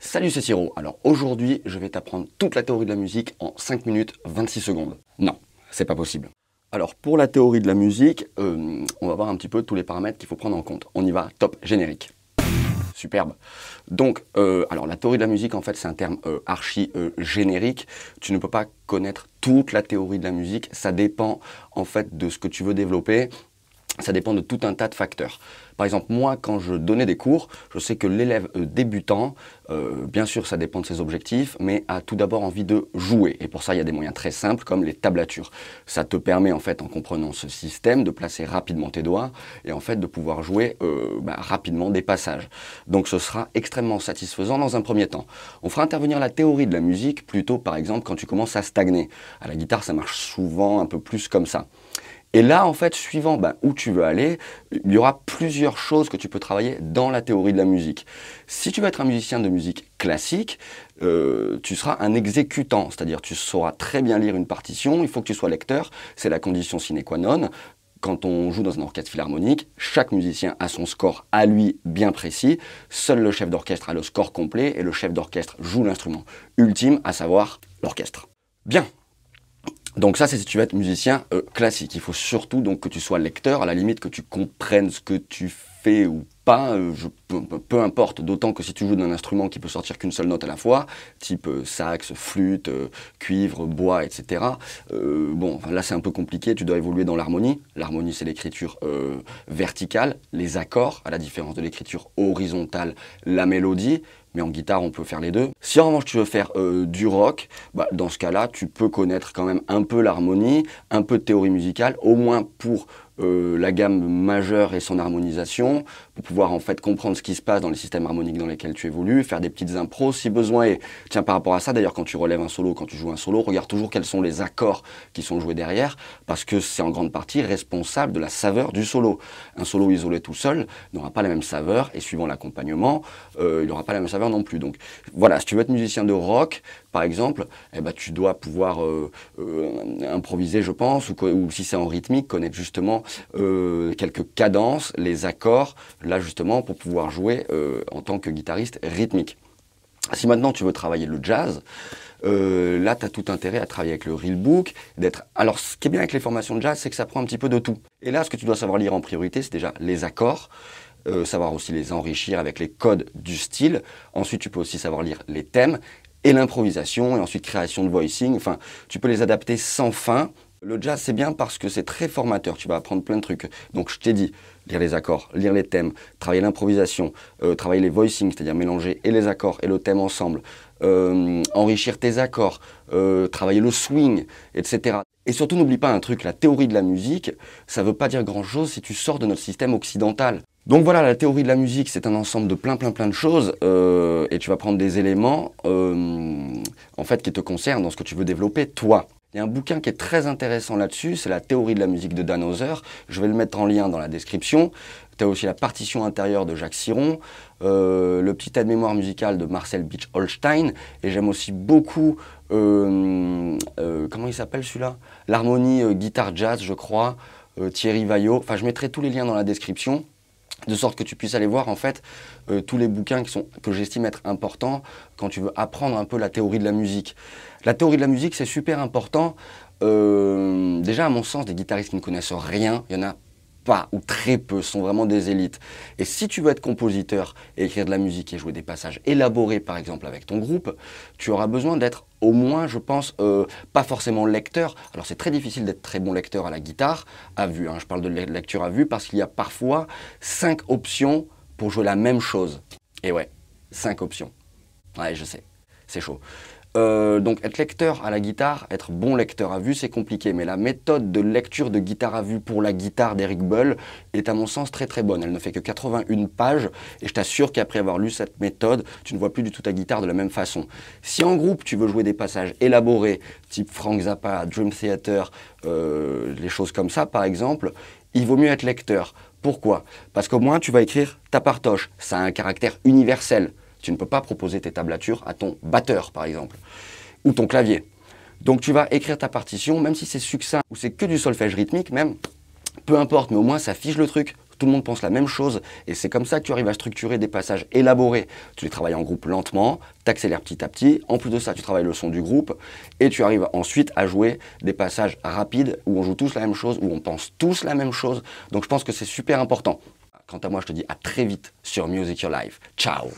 Salut, c'est Siro. Alors aujourd'hui, je vais t'apprendre toute la théorie de la musique en 5 minutes 26 secondes. Non, c'est pas possible. Alors pour la théorie de la musique, euh, on va voir un petit peu tous les paramètres qu'il faut prendre en compte. On y va, top, générique. Superbe. Donc, euh, alors la théorie de la musique, en fait, c'est un terme euh, archi générique. Tu ne peux pas connaître toute la théorie de la musique. Ça dépend, en fait, de ce que tu veux développer ça dépend de tout un tas de facteurs. Par exemple, moi, quand je donnais des cours, je sais que l'élève euh, débutant, euh, bien sûr, ça dépend de ses objectifs, mais a tout d'abord envie de jouer. Et pour ça, il y a des moyens très simples, comme les tablatures. Ça te permet, en fait, en comprenant ce système, de placer rapidement tes doigts et, en fait, de pouvoir jouer euh, bah, rapidement des passages. Donc, ce sera extrêmement satisfaisant dans un premier temps. On fera intervenir la théorie de la musique plutôt, par exemple, quand tu commences à stagner. À la guitare, ça marche souvent un peu plus comme ça. Et là, en fait, suivant ben, où tu veux aller, il y aura plusieurs choses que tu peux travailler dans la théorie de la musique. Si tu veux être un musicien de musique classique, euh, tu seras un exécutant, c'est-à-dire tu sauras très bien lire une partition, il faut que tu sois lecteur, c'est la condition sine qua non. Quand on joue dans un orchestre philharmonique, chaque musicien a son score à lui bien précis. Seul le chef d'orchestre a le score complet et le chef d'orchestre joue l'instrument ultime, à savoir l'orchestre. Bien, donc ça, c'est si tu veux être musicien euh, classique. Il faut surtout donc que tu sois lecteur, à la limite que tu comprennes ce que tu fais ou pas, euh, peu, importe. D'autant que si tu joues d'un instrument qui peut sortir qu'une seule note à la fois, type euh, sax, flûte, cuivre, bois, etc. bon, là c'est un peu compliqué. Tu dois évoluer dans l'harmonie. L'harmonie, c'est l'écriture verticale, les accords, à la différence de l'écriture horizontale, la mélodie mais en guitare on peut faire les deux. Si en revanche tu veux faire euh, du rock, bah, dans ce cas-là tu peux connaître quand même un peu l'harmonie, un peu de théorie musicale, au moins pour euh, la gamme majeure et son harmonisation, pour pouvoir en fait comprendre ce qui se passe dans les systèmes harmoniques dans lesquels tu évolues, faire des petites impros si besoin est. Tiens, par rapport à ça, d'ailleurs, quand tu relèves un solo, quand tu joues un solo, regarde toujours quels sont les accords qui sont joués derrière, parce que c'est en grande partie responsable de la saveur du solo. Un solo isolé tout seul n'aura pas la même saveur, et suivant l'accompagnement, euh, il n'aura pas la même saveur non plus. Donc voilà, si tu veux être musicien de rock, par exemple, eh ben, tu dois pouvoir euh, improviser, je pense, ou, ou si c'est en rythmique, connaître justement euh, quelques cadences, les accords, là justement pour pouvoir jouer euh, en tant que guitariste rythmique. Si maintenant tu veux travailler le jazz, euh, là, tu as tout intérêt à travailler avec le real book, d'être. Alors, ce qui est bien avec les formations de jazz, c'est que ça prend un petit peu de tout. Et là, ce que tu dois savoir lire en priorité, c'est déjà les accords, savoir aussi les enrichir avec les codes du style. Ensuite, tu peux aussi savoir lire les thèmes et l'improvisation, et ensuite création de voicing. Enfin, tu peux les adapter sans fin le jazz, c'est bien parce que c'est très formateur. Tu vas apprendre plein de trucs. Donc, je t'ai dit, lire les accords, lire les thèmes, travailler l'improvisation, euh, travailler les voicings, c'est-à-dire mélanger et les accords et le thème ensemble, euh, enrichir tes accords, euh, travailler le swing, etc. Et surtout, n'oublie pas un truc, la théorie de la musique, ça ne veut pas dire grand-chose si tu sors de notre système occidental. Donc voilà, la théorie de la musique, c'est un ensemble de plein plein plein de choses, et tu vas prendre des éléments, en fait, qui te concernent dans ce que tu veux développer, toi. Il y a un bouquin qui est très intéressant là-dessus, c'est la théorie de la musique de Dan Hauser. Je vais le mettre en lien dans la description. Tu as aussi la partition intérieure de Jacques Siron, euh, le petit aide-mémoire musical de Marcel Beach Holstein, et j'aime aussi beaucoup, euh, euh, comment il s'appelle celui-là? L'harmonie guitare jazz, je crois, Thierry Vaillot. Enfin, je mettrai tous les liens dans la description de sorte que tu puisses aller voir en fait euh, tous les bouquins que j'estime être importants quand tu veux apprendre un peu la théorie de la musique. La théorie de la musique, c'est super important. Euh, déjà, à mon sens, des guitaristes qui ne connaissent rien, il y en a pas ou très peu, sont vraiment des élites. Et si tu veux être compositeur et écrire de la musique et jouer des passages élaborés, par exemple, avec ton groupe, tu auras besoin d'être au moins, je pense, euh, pas forcément lecteur. Alors c'est très difficile d'être très bon lecteur à la guitare, à vue. Hein. Je parle de lecture à vue parce qu'il y a parfois cinq options pour jouer la même chose. Et ouais, cinq options. Ouais, je sais, c'est chaud. Euh, donc être lecteur à la guitare, être bon lecteur à vue, c'est compliqué. Mais la méthode de lecture de guitare à vue pour la guitare d'Eric Bull est à mon sens très très bonne. Elle ne fait que 81 pages et je t'assure qu'après avoir lu cette méthode, tu ne vois plus du tout ta guitare de la même façon. Si en groupe tu veux jouer des passages élaborés, type Frank Zappa, Dream Theater, euh, les choses comme ça par exemple, il vaut mieux être lecteur. Pourquoi? Parce qu'au moins tu vas écrire ta partoche. Ça a un caractère universel. Tu ne peux pas proposer tes tablatures à ton batteur, par exemple, ou ton clavier. Donc tu vas écrire ta partition, même si c'est succinct ou c'est que du solfège rythmique, même, peu importe, mais au moins ça fiche le truc. tout le monde pense la même chose, et c'est comme ça que tu arrives à structurer des passages élaborés. Tu les travailles en groupe lentement, t'accélères petit à petit, en plus de ça, tu travailles le son du groupe, et tu arrives ensuite à jouer des passages rapides où on joue tous la même chose, où on pense tous la même chose. Donc je pense que c'est super important. Quant à moi, je te dis à très vite sur Music Your Life. Ciao